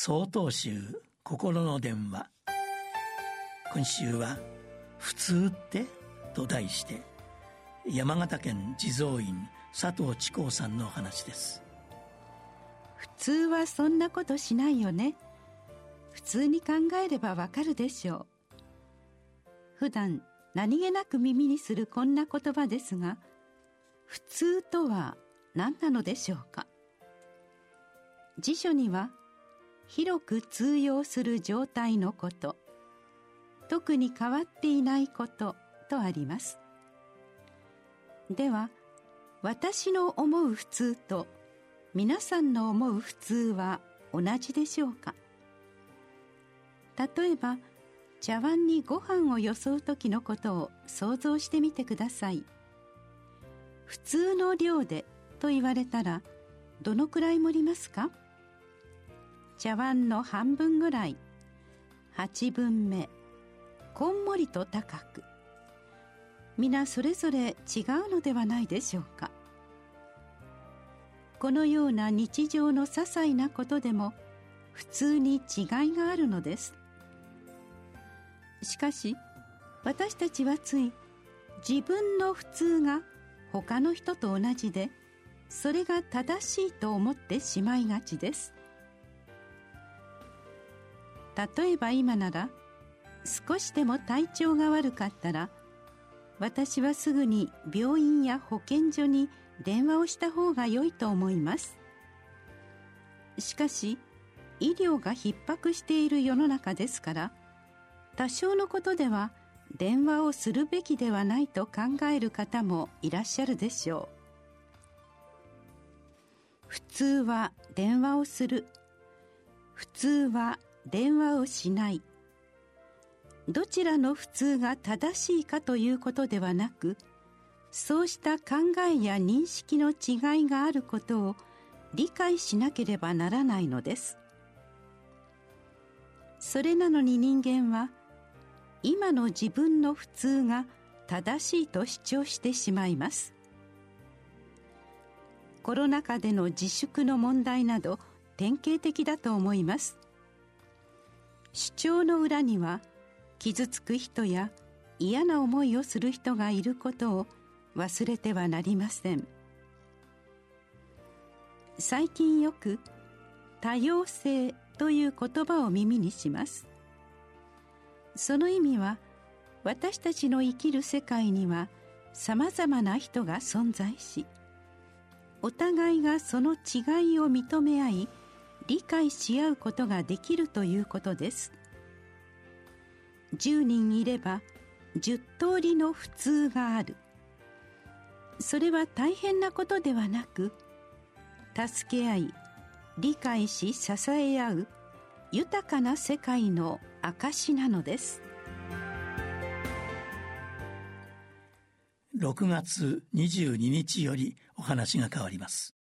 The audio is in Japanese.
総統集心の電話。今週は「普通って?」と題して山形県地蔵院佐藤智光さんのお話です。普通はそんなことしないよね。普通に考えればわかるでしょう。普段何気なく耳にするこんな言葉ですが普通とは何なのでしょうか？辞書には広く通用する状態のこと。特に変わっていないこととあります。では私の思う普通と皆さんの思う普通は同じでしょうか？例えば茶碗にご飯をよそう時のことを想像してみてください。普通の量でと言われたらどのくらい盛りますか？茶碗の半分ぐらい。8分目。こんもりと高く。皆それぞれ違うのではないでしょうか。このような日常の些細なことでも普通に違いがあるのです。しかし私たちはつい自分の普通が他の人と同じでそれが正しいと思ってしまいがちです。例えば今なら少しでも体調が悪かったら私はすぐに病院や保健所に電話をした方が良いと思います。しかし医療が逼迫している世の中ですから多少のことでは電話をするべきではないと考える方もいらっしゃるでしょう。普通は電話をする。普通は電話をしない。どちらの普通が正しいかということではなくそうした考えや認識の違いがあることを理解しなければならないのです。それなのに人間は今の自分の普通が正しいと主張してしまいます。コロナ禍での自粛の問題など典型的だと思います。主張の裏には傷つく人や嫌な思いをする人がいることを忘れてはなりません。最近よく多様性という言葉を耳にします。その意味は私たちの生きる世界にはさまざまな人が存在しお互いがその違いを認め合い理解し合うことができるということです。10人いれば10通りの普通がある。それは大変なことではなく助け合い理解し支え合う豊かな世界の証なのです。6月22日よりお話が変わります。